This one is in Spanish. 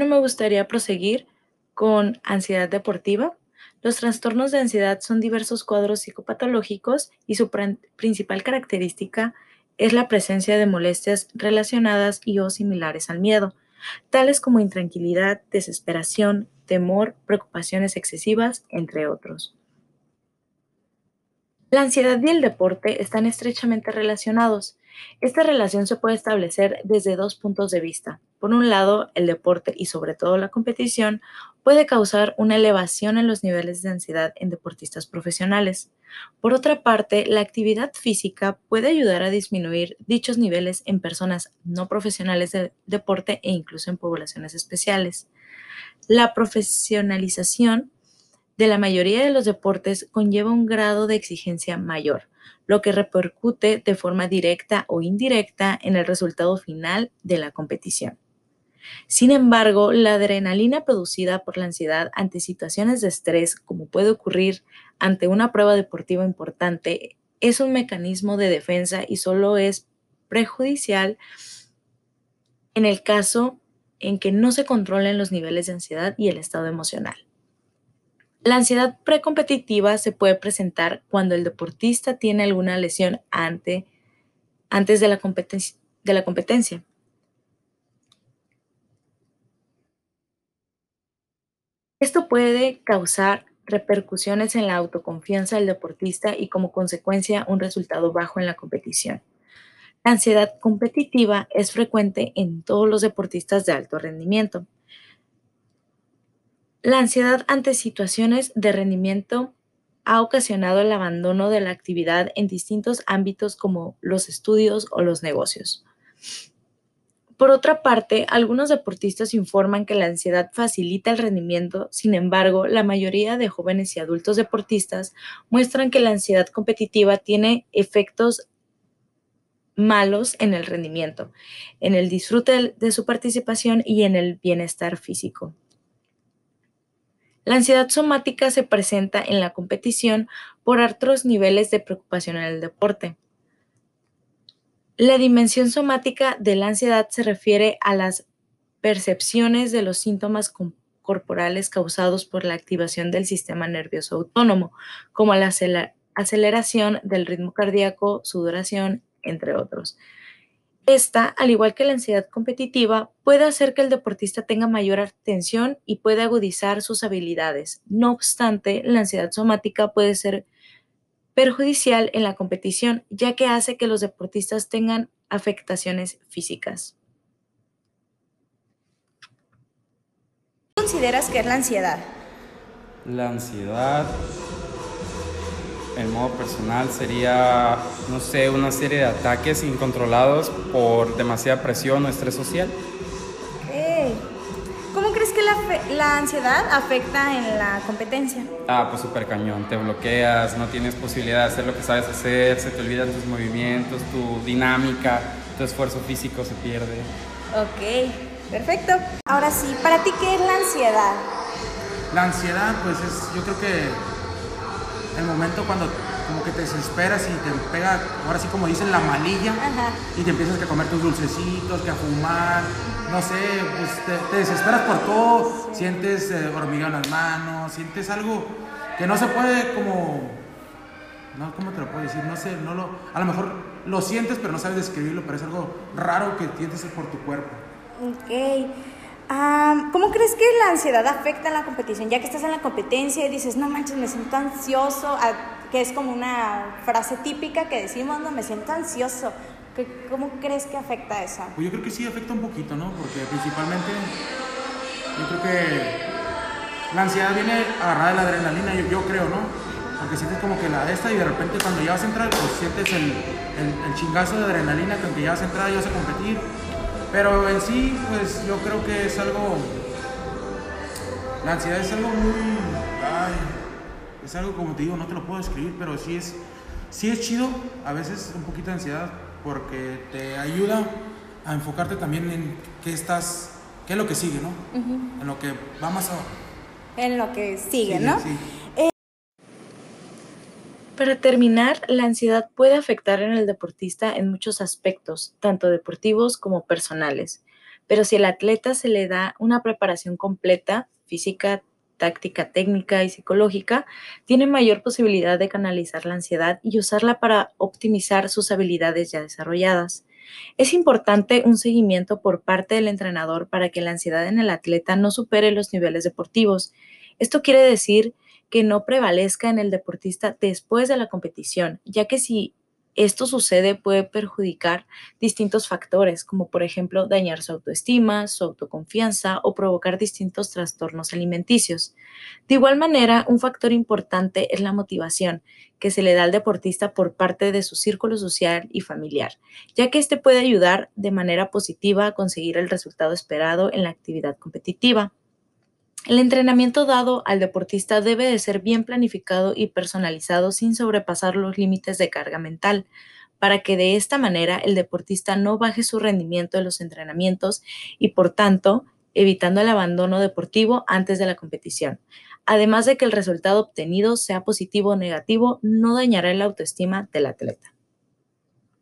Bueno, me gustaría proseguir con ansiedad deportiva. Los trastornos de ansiedad son diversos cuadros psicopatológicos y su principal característica es la presencia de molestias relacionadas y o similares al miedo, tales como intranquilidad, desesperación, temor, preocupaciones excesivas, entre otros. La ansiedad y el deporte están estrechamente relacionados. Esta relación se puede establecer desde dos puntos de vista. Por un lado, el deporte y sobre todo la competición puede causar una elevación en los niveles de ansiedad en deportistas profesionales. Por otra parte, la actividad física puede ayudar a disminuir dichos niveles en personas no profesionales de deporte e incluso en poblaciones especiales. La profesionalización de la mayoría de los deportes conlleva un grado de exigencia mayor, lo que repercute de forma directa o indirecta en el resultado final de la competición. Sin embargo, la adrenalina producida por la ansiedad ante situaciones de estrés, como puede ocurrir ante una prueba deportiva importante, es un mecanismo de defensa y solo es prejudicial en el caso en que no se controlen los niveles de ansiedad y el estado emocional. La ansiedad precompetitiva se puede presentar cuando el deportista tiene alguna lesión antes de la, de la competencia. Esto puede causar repercusiones en la autoconfianza del deportista y como consecuencia un resultado bajo en la competición. La ansiedad competitiva es frecuente en todos los deportistas de alto rendimiento. La ansiedad ante situaciones de rendimiento ha ocasionado el abandono de la actividad en distintos ámbitos como los estudios o los negocios. Por otra parte, algunos deportistas informan que la ansiedad facilita el rendimiento, sin embargo, la mayoría de jóvenes y adultos deportistas muestran que la ansiedad competitiva tiene efectos malos en el rendimiento, en el disfrute de su participación y en el bienestar físico. La ansiedad somática se presenta en la competición por altos niveles de preocupación en el deporte. La dimensión somática de la ansiedad se refiere a las percepciones de los síntomas corporales causados por la activación del sistema nervioso autónomo, como la aceleración del ritmo cardíaco, sudoración, entre otros. Esta, al igual que la ansiedad competitiva, puede hacer que el deportista tenga mayor atención y puede agudizar sus habilidades. No obstante, la ansiedad somática puede ser perjudicial en la competición, ya que hace que los deportistas tengan afectaciones físicas. ¿Qué consideras que es la ansiedad? La ansiedad, en modo personal, sería, no sé, una serie de ataques incontrolados por demasiada presión o estrés social la, ansiedad afecta en la competencia? Ah, pues súper cañón. Te bloqueas, no tienes posibilidad de hacer lo que sabes hacer, se te olvidan tus movimientos, tu dinámica, tu esfuerzo físico se pierde. Ok, perfecto. Ahora sí, ¿para ti qué es la ansiedad? La ansiedad, pues es, yo creo que el momento cuando como que te desesperas y te pega, ahora sí como dicen, la malilla y te empiezas a comer tus dulcecitos, que a fumar, no sé, pues te, desesperas por todo, sientes eh, en las manos, sientes algo que no se puede como, no, ¿cómo te lo puedo decir? No sé, no lo, a lo mejor lo sientes pero no sabes describirlo, pero es algo raro que sientes por tu cuerpo. Ok. ¿Cómo crees que la ansiedad afecta en la competición? Ya que estás en la competencia y dices, no manches, me siento ansioso, que es como una frase típica que decimos, no, me siento ansioso. ¿Cómo crees que afecta eso? Pues yo creo que sí afecta un poquito, ¿no? Porque principalmente yo creo que la ansiedad viene agarrada de la adrenalina, yo, creo, ¿no? Porque sientes como que la de esta y de repente cuando ya vas a entrar, pues sientes el, el, chingazo de adrenalina que aunque ya vas a entrar, ya vas a competir. Pero en sí, pues yo creo que es algo... La ansiedad es algo muy... Ay, es algo como te digo, no te lo puedo describir, pero sí es, sí es chido, a veces un poquito de ansiedad, porque te ayuda a enfocarte también en qué estás, qué es lo que sigue, ¿no? En lo que va más abajo. En lo que sigue, ¿no? Eh, Para terminar, la ansiedad puede afectar en el deportista en muchos aspectos, tanto deportivos como personales, pero si el atleta se le da una preparación completa, física, táctica, técnica y psicológica, tiene mayor posibilidad de canalizar la ansiedad y usarla para optimizar sus habilidades ya desarrolladas. Es importante un seguimiento por parte del entrenador para que la ansiedad en el atleta no supere los niveles deportivos. Esto quiere decir que no prevalezca en el deportista después de la competición, ya que si esto sucede puede perjudicar distintos factores, como por ejemplo dañar su autoestima, su autoconfianza o provocar distintos trastornos alimenticios. De igual manera, un factor importante es la motivación que se le da al deportista por parte de su círculo social y familiar, ya que éste puede ayudar de manera positiva a conseguir el resultado esperado en la actividad competitiva. El entrenamiento dado al deportista debe de ser bien planificado y personalizado sin sobrepasar los límites de carga mental, para que de esta manera el deportista no baje su rendimiento en los entrenamientos y por tanto evitando el abandono deportivo antes de la competición. Además de que el resultado obtenido sea positivo o negativo, no dañará la autoestima del atleta.